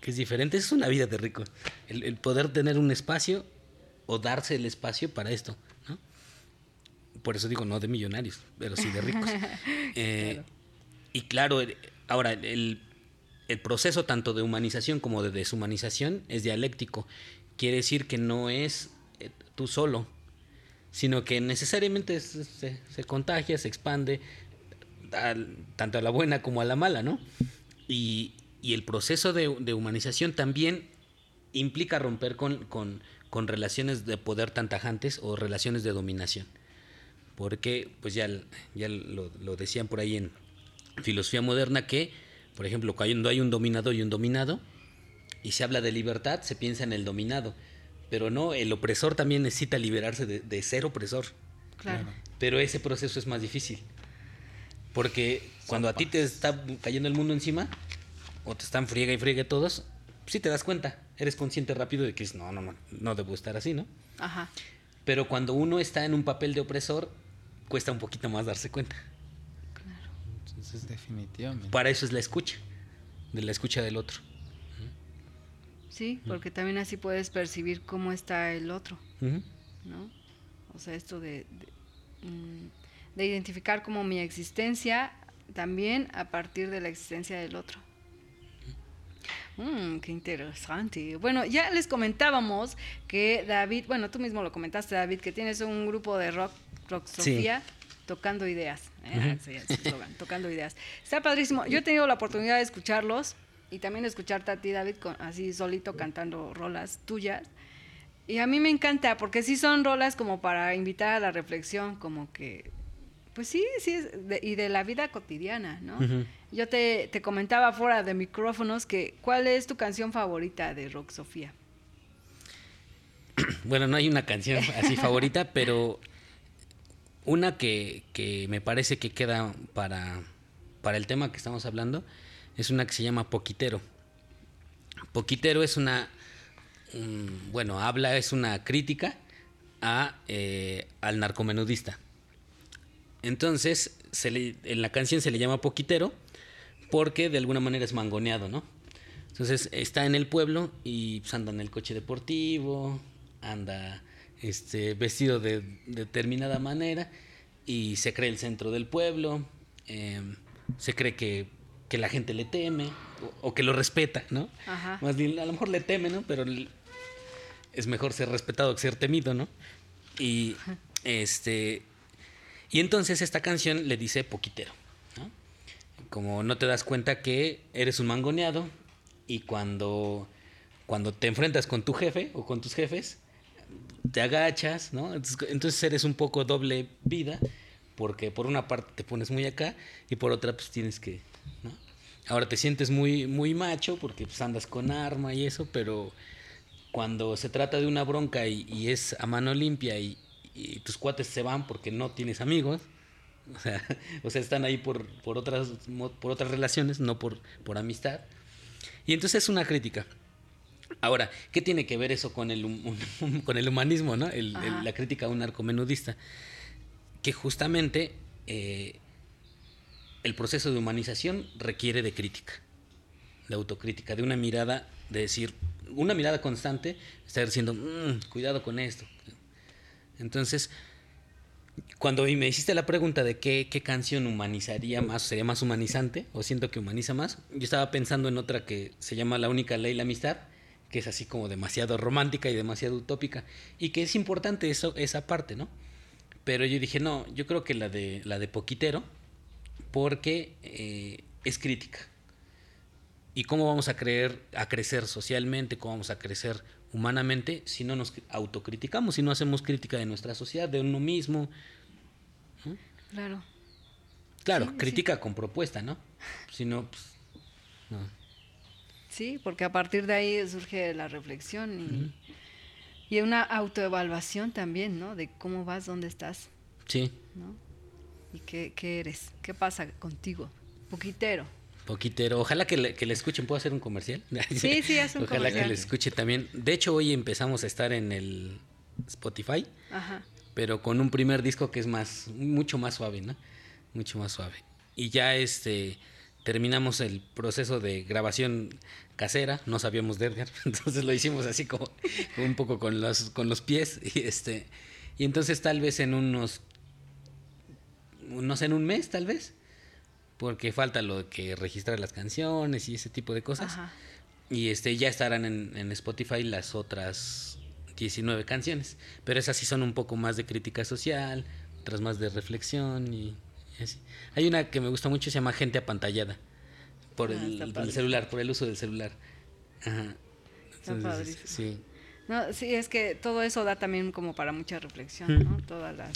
que es diferente, es una vida de ricos, el, poder tener un espacio o darse el espacio para esto. Por eso digo, no de millonarios, pero sí de ricos. Eh, y claro, ahora, el, el, proceso tanto de humanización como de deshumanización es dialéctico. Quiere decir que no es eh, tú solo, sino que necesariamente se, se, contagia, se expande, tanto a la buena como a la mala, ¿no? Y, y el proceso de, de, humanización también implica romper con, con, con relaciones de poder tan tajantes o relaciones de dominación porque pues ya, ya lo, decían por ahí en filosofía moderna que, por ejemplo, cuando hay un dominador y un dominado, y se habla de libertad, se piensa en el dominado, pero no, el opresor también necesita liberarse de, ser opresor. Claro. Pero ese proceso es más difícil, porque cuando a ti te está cayendo el mundo encima, o te están friega y friega todos, sí te das cuenta, eres consciente rápido de que es, no, no, no, no debo estar así, ¿no? Ajá. Pero cuando uno está en un papel de opresor, cuesta un poquito más darse cuenta. Claro. Entonces, definitivamente. Para eso es la escucha, de la escucha del otro. Sí, porque también así puedes percibir cómo está el otro, ¿no? O sea, esto de, mm, de, identificar como mi existencia también a partir de la existencia del otro. Mm, qué interesante. Bueno, ya les comentábamos que David, bueno, tú mismo lo comentaste, David, que tienes un grupo de rock Rock Sofía. Tocando ideas, ¿eh? tocando ideas. Está padrísimo. Yo he tenido la oportunidad de escucharlos y también escucharte a ti, David, así solito cantando rolas tuyas. Y a mí me encanta, porque sí son rolas como para invitar a la reflexión, como que, pues sí, sí, y de la vida cotidiana, ¿no? Yo te, te, comentaba fuera de micrófonos que, ¿cuál es tu canción favorita de Rock Sofía? Bueno, no hay una canción así favorita, pero una que, me parece que queda para, para el tema que estamos hablando es una que se llama Poquitero. Poquitero es una, bueno, habla, es una crítica a, eh, al narcomenudista. Entonces, se en la canción se le llama Poquitero porque de alguna manera es mangoneado, ¿no? Entonces está en el pueblo y pues, anda en el coche deportivo, anda este, vestido de, determinada manera y se cree el centro del pueblo, em, se cree que, la gente le teme o, que lo respeta, ¿no? Más bien, a lo mejor le teme, ¿no? Pero es mejor ser respetado que ser temido, ¿no? Y este y entonces esta canción le dice poquitero. Como no te das cuenta que eres un mangoneado y cuando cuando te enfrentas con tu jefe o con tus jefes, te agachas, ¿no? Entonces, eres un poco doble vida, porque por una parte te pones muy acá y por otra pues tienes que. Ahora te sientes muy, muy macho porque pues andas con arma y eso, pero cuando se trata de una bronca y, es a mano limpia y, tus cuates se van porque no tienes amigos, o sea, o sea están ahí por, por, otras, por otras relaciones, no por, por amistad. Y entonces es una crítica. Ahora, ¿qué tiene que ver eso con el, con el humanismo, ¿no? la crítica a un narcomenudista? Que justamente eh, el proceso de humanización requiere de crítica, de autocrítica, de una mirada, de decir, una mirada constante, estar diciendo, mm, cuidado con esto. Entonces, cuando me hiciste la pregunta de qué, canción humanizaría más, sería más humanizante, o siento que humaniza más, yo estaba pensando en otra que se llama La única ley, la amistad, que es así como demasiado romántica y demasiado utópica, y que es importante eso, esa parte, ¿no? Pero yo dije, no, yo creo que la de, la de Poquitero, porque eh, es crítica. ¿Y cómo vamos a, creer, a crecer socialmente, cómo vamos a crecer humanamente si no nos autocriticamos, si no hacemos crítica de nuestra sociedad, de uno mismo? Claro. Claro, Sí, crítica con propuesta, ¿no? Si no, pues, no. Sí, porque a partir de ahí surge la reflexión y, y una autoevaluación también, ¿no? De cómo vas, dónde estás, Sí, ¿no? Y qué, qué eres, qué pasa contigo. Poquitero. Poquitero. Ojalá que le, que le escuchen. ¿Puedo hacer un comercial? Sí, sí, haz un Ojalá que le escuche también. De hecho, hoy empezamos a estar en el Spotify, Ajá. pero con un primer disco que es más, mucho más suave, ¿no? Mucho más suave. Y ya este terminamos el proceso de grabación casera, no sabíamos de Edgar, entonces lo hicimos así como, como un poco con los, con los pies. Y este, y entonces tal vez en unos no sé, en un mes tal vez, porque falta lo de que registrar las canciones y ese tipo de cosas. Ajá. Y este ya estarán en, en Spotify las otras 19 canciones, pero esas sí son un poco más de crítica social, otras más de reflexión y, y así. Hay una que me gusta mucho, se llama Gente apantallada, por Ah, el, está celular, por el uso del celular. Ajá. Está Entonces, padrísimo. sí. No, sí, es que todo eso da también como para mucha reflexión. ¿no? Todas las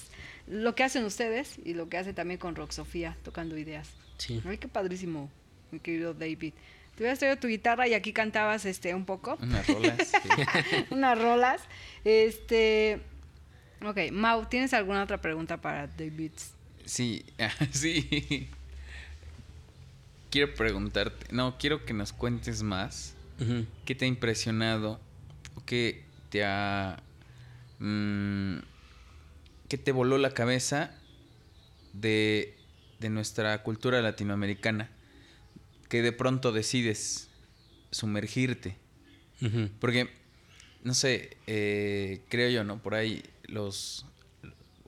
lo que hacen ustedes y lo que hace también con Rock Sofía tocando ideas. Sí. Ay, qué padrísimo, mi querido David. Te hubieras traído tu guitarra y aquí cantabas este un poco, Unas rolas. sí. unas rolas. Este, ok, Mau, ¿tienes alguna otra pregunta para David? Sí, sí. Quiero preguntarte, no, quiero que nos cuentes más. ¿Qué te ha impresionado? ¿O qué te ha... mm, ¿Qué te voló la cabeza de, de nuestra cultura latinoamericana? Que de pronto decides sumergirte. Porque, no sé, eh, creo yo, ¿no? Por ahí los...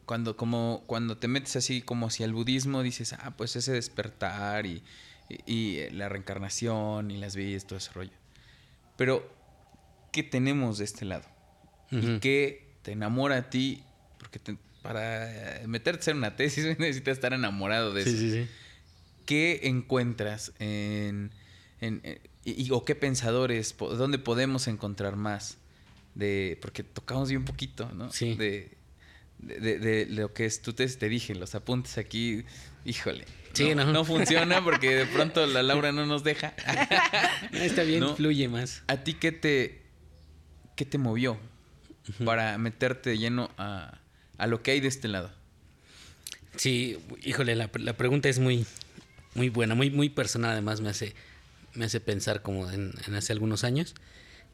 Cuando, como, cuando te metes así como hacia el budismo, dices, ah, pues ese despertar y, y- y, la reencarnación y las vidas, todo ese rollo. Pero, ¿qué tenemos de este lado? ¿Y qué te enamora a ti? Porque te- para eh, meterte a hacer una tesis necesitas estar enamorado de Sí, eso. sí, sí. ¿Qué encuentras en, en- en- y, o qué pensadores, po- dónde podemos encontrar más? De, porque tocamos bien poquito, ¿no? Sí. De, de, de- de lo que es, tú te, te dije, los apuntes aquí, híjole. Sí, no, no. no funciona porque de pronto la Laura no nos deja. Está bien, ¿No? fluye más. ¿A ti qué te, qué te movió para meterte de lleno a, a lo que hay de este lado? Sí, híjole, la, la pregunta es muy, muy buena, muy, muy personal. Además, me hace, me hace pensar como en, hace algunos años.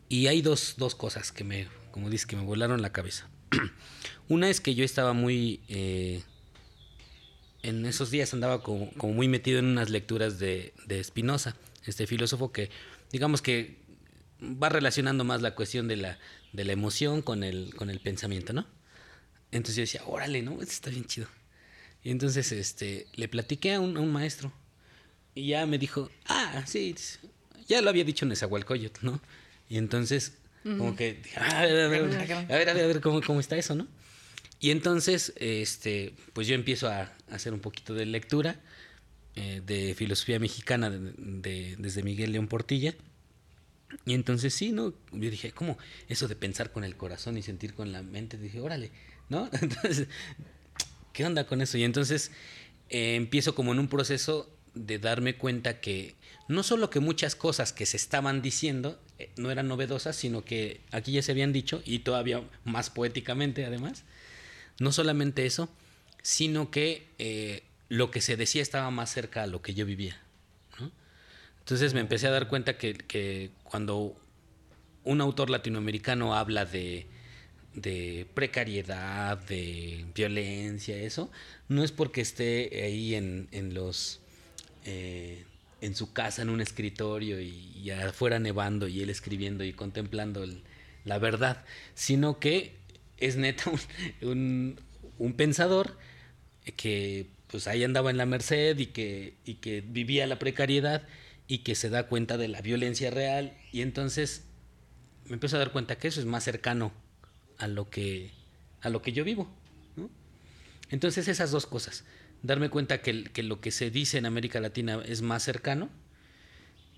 Y hay dos, dos cosas que me, como dices, que me volaron la cabeza. Una es que yo estaba muy. eh, en esos días andaba como, como muy metido en unas lecturas de, de Spinoza, este filósofo que, digamos que va relacionando más la cuestión de la, de la emoción con el, con el pensamiento, ¿no? Entonces yo decía, órale, ¿no? Esto está bien chido. Y entonces este, le platiqué a un, a un maestro. Y ya me dijo, ah, sí, ya lo había dicho Nezahualcóyotl, ¿no? Y entonces, como que, dije, "Ah, a ver, a ver, a ver, a ver, a ver, a ver, ¿cómo, cómo está eso, no? Y entonces, este, pues yo empiezo a, a hacer un poquito de lectura eh, de filosofía mexicana de- de- desde Miguel León Portilla. Y entonces sí, ¿no? Yo dije, ¿cómo? Eso de pensar con el corazón y sentir con la mente. Dije, órale, ¿no? Entonces, ¿qué onda con eso? Y entonces eh, empiezo como en un proceso de darme cuenta que no solo que muchas cosas que se estaban diciendo eh, no eran novedosas, sino que aquí ya se habían dicho y todavía más poéticamente además. No solamente eso, sino que eh, lo que se decía estaba más cerca a lo que yo vivía. ¿no? Entonces me empecé a dar cuenta que, que cuando un autor latinoamericano habla de, de precariedad, de violencia, eso, no es porque esté ahí en, en los eh, en su casa en un escritorio y, afuera nevando y él escribiendo y contemplando la verdad, sino que es neta un, un- un pensador que pues ahí andaba en la merced y que, y que vivía la precariedad y que se da cuenta de la violencia real y entonces me empiezo a dar cuenta que eso es más cercano a lo que, a lo que yo vivo. Entonces esas dos cosas, darme cuenta que, que, lo que se dice en América Latina es más cercano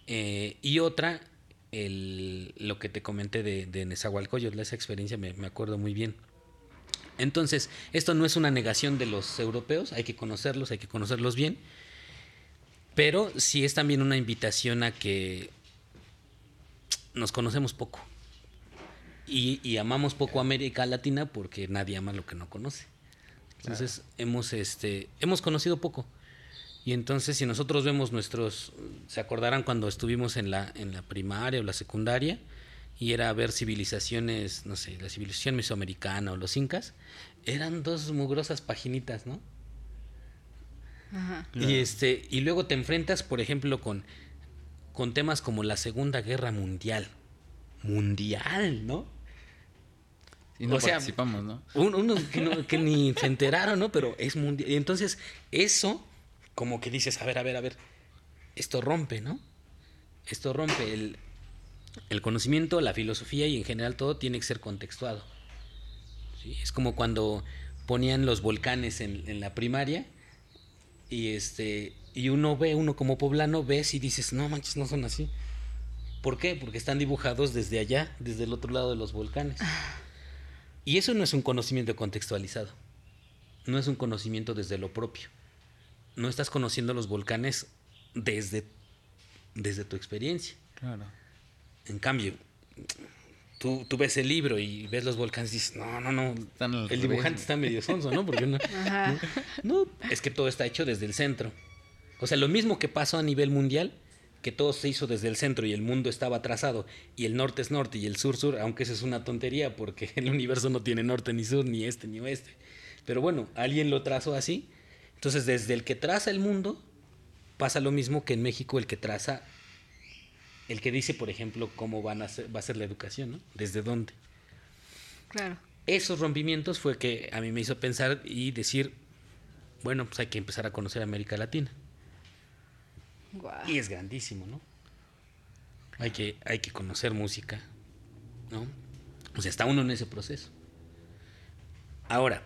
eh, y otra, el, lo que te comenté de, de Nezahualcóyotl, esa experiencia me, me acuerdo muy bien. Entonces, esto no es una negación de los europeos, hay que conocerlos, hay que conocerlos bien, pero sí es también una invitación a que nos conocemos poco. Y, y amamos poco América Latina porque nadie ama lo que no conoce. Entonces hemos, este, hemos conocido poco. Y entonces si nosotros vemos nuestros, se acordarán cuando estuvimos en la, en la primaria o la secundaria, y era ver civilizaciones, no sé, la civilización mesoamericana o los incas, eran dos mugrosas paginitas, ¿no? Ajá. Y este, y luego te enfrentas, por ejemplo, con, con temas como la Segunda Guerra Mundial. Mundial, ¿no? Y no O sea, participamos, ¿no? Un- unos que, no- que ni se enteraron, ¿no? Pero es mundial. Y entonces, eso, como que dices, a ver, a ver, a ver, esto rompe, ¿no? Esto rompe el, el conocimiento, la filosofía y en general todo tiene que ser contextuado. ¿sí? Es como cuando ponían los volcanes en, en la primaria y este y uno ve, uno como poblano ves y dices, no manches, no son así. ¿Por qué? Porque están dibujados desde allá, desde el otro lado de los volcanes. Y eso no es un conocimiento contextualizado. No es un conocimiento desde lo propio. No estás conociendo los volcanes desde, desde tu experiencia. Claro. En cambio, tú, tú ves el libro y ves los volcanes y dices, no, no, no. El revés, dibujante ¿no? está medio sonso, ¿no? Porque no, Ajá. no, es que todo está hecho desde el centro. O sea, lo mismo que pasó a nivel mundial, que todo se hizo desde el centro y el mundo estaba trazado, y el norte es norte y el sur sur, aunque eso es una tontería porque el universo no tiene norte ni sur, ni este ni oeste. Pero bueno, alguien lo trazó así. Entonces, desde el que traza el mundo, pasa lo mismo que en México el que traza, el que dice, por ejemplo, cómo van a ser- va a ser la educación, ¿no? ¿Desde dónde? Claro. esos rompimientos fue que a mí me hizo pensar y decir, bueno, pues hay que empezar a conocer América Latina. Y es grandísimo, ¿no? Hay que, hay que conocer música, ¿no? O sea, está uno en ese proceso. Ahora,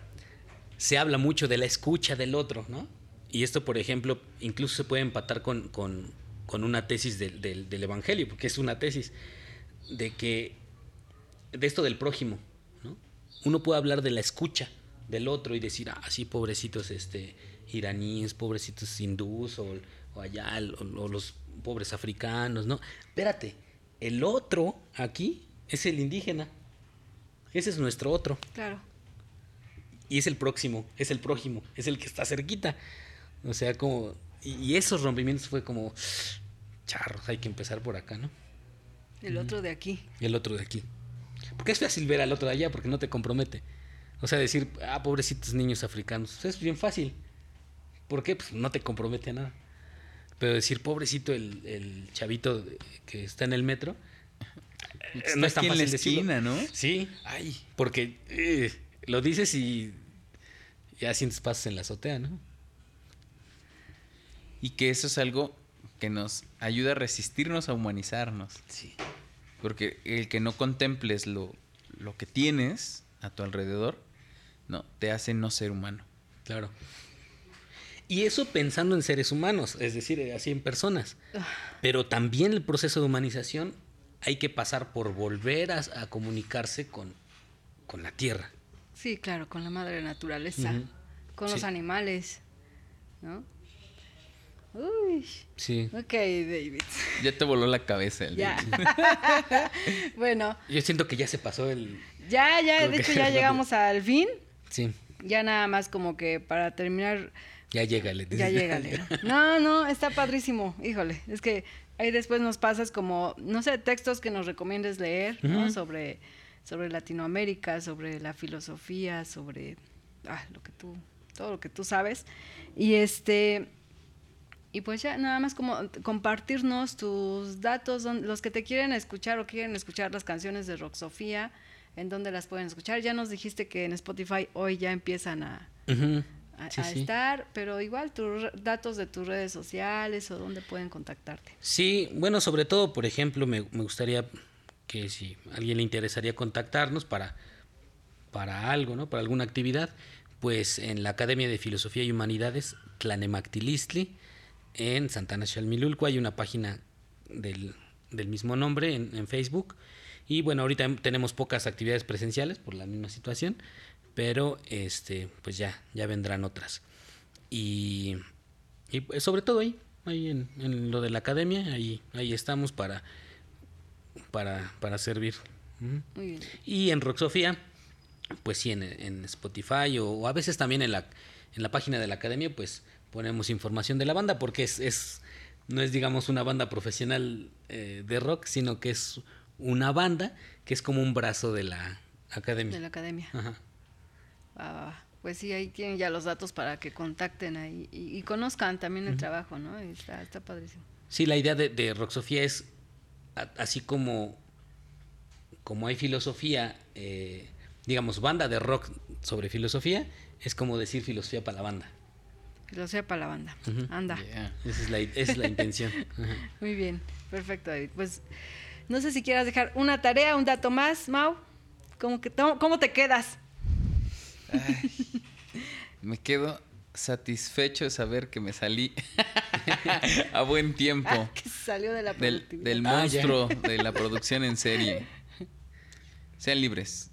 se habla mucho de la escucha del otro, ¿no? Y esto, por ejemplo, incluso se puede empatar con, con- con una tesis del, del- del Evangelio, porque es una tesis de que, de esto del prójimo, ¿no? Uno puede hablar de la escucha del otro y decir, ah, sí, pobrecitos este, iraníes, pobrecitos hindús o, o allá, o, o los pobres africanos, ¿no? Espérate, el otro aquí es el indígena. Ese es nuestro otro. Claro. Y es el próximo, es el prójimo, es el que está cerquita. O sea, como. Y, y esos rompimientos fue como. Charros, hay que empezar por acá, ¿no? El otro de aquí. Y el otro de aquí. Porque es fácil ver al otro de allá porque no te compromete. O sea, decir, ah, pobrecitos niños africanos. Es bien fácil. ¿Por qué? Pues no te compromete a nada. Pero decir, pobrecito el, el chavito que está en el metro. eh, Está aquí en la decirlo. esquina, ¿no? Sí. Ay. Porque eh, lo dices y ya sientes pasos en la azotea, ¿no? Y que eso es algo que nos ayuda a resistirnos a humanizarnos. Sí. Porque el que no contemples lo, lo que tienes a tu alrededor, no, te hace no ser humano. Claro. Y eso pensando en seres humanos, es decir, eh, así en personas. Pero también el proceso de humanización hay que pasar por volver a, a comunicarse con, con la tierra. Sí, claro, con la madre naturaleza, con los animales, ¿no? Uy, Sí. ok, David. Ya te voló la cabeza el Ya. día. bueno, Yo siento que ya se pasó el... ya, ya, Creo de hecho ya rápido. llegamos al fin. Sí, Ya nada más como que para terminar, ya llégale. ya llégale. No, no, está padrísimo. Híjole, es que ahí después nos pasas como, no sé, textos que nos recomiendes leer, ¿no? Sobre, sobre Latinoamérica, sobre la filosofía, sobre ah, lo que tú, todo lo que tú sabes. Y este, y pues ya nada más como compartirnos tus datos, los que te quieren escuchar o quieren escuchar las canciones de Rock Sofía, en dónde las pueden escuchar. Ya nos dijiste que en Spotify hoy ya empiezan a. a, Sí, a sí. estar, pero igual tus datos de tus redes sociales o dónde pueden contactarte. Sí, bueno, sobre todo, por ejemplo, me, me gustaría que si a alguien le interesaría contactarnos para, para algo, ¿no? Para alguna actividad, pues en la Academia de Filosofía y Humanidades Tlanemactilistli, en Santana Xalmilulco, hay una página del, del mismo nombre en, en, Facebook. Y bueno, ahorita tenemos pocas actividades presenciales por la misma situación, pero este, pues ya, ya vendrán otras. Y, y pues sobre todo ahí, ahí en, en, lo de la academia, ahí, ahí estamos para, para, para servir. Muy bien. Y en Roxofía, pues sí, en, en Spotify o, o, a veces también en la, en la página de la academia, pues ponemos información de la banda porque es, es no es digamos una banda profesional eh, de rock, sino que es una banda que es como un brazo de la academia. De la academia. Ajá. Ah, pues sí, ahí tienen ya los datos para que contacten ahí y, y conozcan también el uh -huh. trabajo, ¿no? Está, está padrísimo. Sí, la idea de, de Roxofía es a, así como, como hay filosofía, eh, digamos, banda de rock sobre filosofía, es como decir filosofía para la banda. Filosofía para la banda. Uh -huh. Anda. Yeah. Esa, es la, esa es la intención. Uh -huh. Muy bien, perfecto, David. Pues no sé si quieras dejar una tarea, un dato más, Mau. ¿Cómo, que, cómo te quedas? Ay, me quedo satisfecho de saber que me salí a buen tiempo. Ah, que salió de la del, del monstruo ah, de la producción en serie. Sean libres.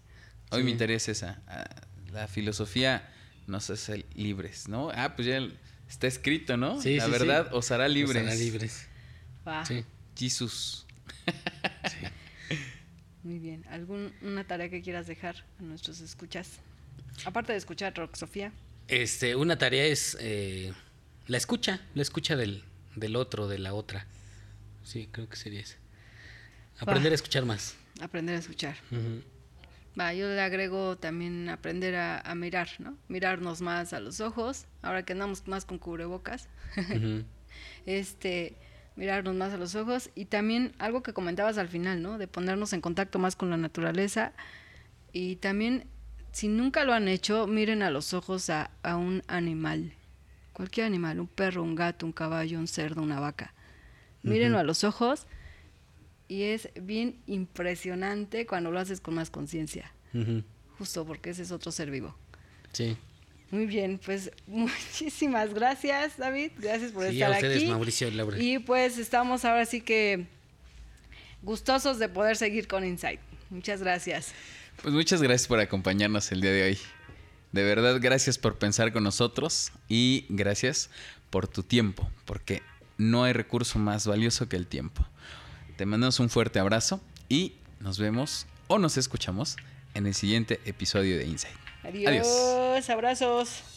Hoy sí. mi tarea es esa. Ah, La filosofía nos hace libres, ¿no? Ah, pues ya está escrito, ¿no? Sí, la sí, verdad sí. os hará libres. Os hará libres. Wow. Jesús. Muy bien. ¿Alguna tarea que quieras dejar a nuestros escuchas? Aparte de escuchar Rock Sofía. Este, una tarea es eh, la escucha, la escucha del, del otro, de la otra. Sí, creo que sería eso. Aprender a escuchar más. Aprender a escuchar. Uh -huh. Va, yo le agrego también aprender a, a, mirar, ¿no? Mirarnos más a los ojos, ahora que andamos más con cubrebocas. Uh -huh. este, mirarnos más a los ojos y también algo que comentabas al final, ¿no? De ponernos en contacto más con la naturaleza y también si nunca lo han hecho, miren a los ojos a, a, un animal, cualquier animal, un perro, un gato, un caballo, un cerdo, una vaca. Mírenlo uh -huh. a los ojos y es bien impresionante cuando lo haces con más conciencia. Uh -huh. Justo porque ese es otro ser vivo. Sí. Muy bien, pues muchísimas gracias, David. Gracias por sí, estar a ustedes, aquí. Mauricio Laura. Y pues estamos ahora sí que gustosos de poder seguir con Insight. Muchas gracias. Pues muchas gracias por acompañarnos el día de hoy. De verdad, gracias por pensar con nosotros y gracias por tu tiempo, porque no hay recurso más valioso que el tiempo. Te mandamos un fuerte abrazo y nos vemos o nos escuchamos en el siguiente episodio de Insight. Adiós. Adiós. Abrazos.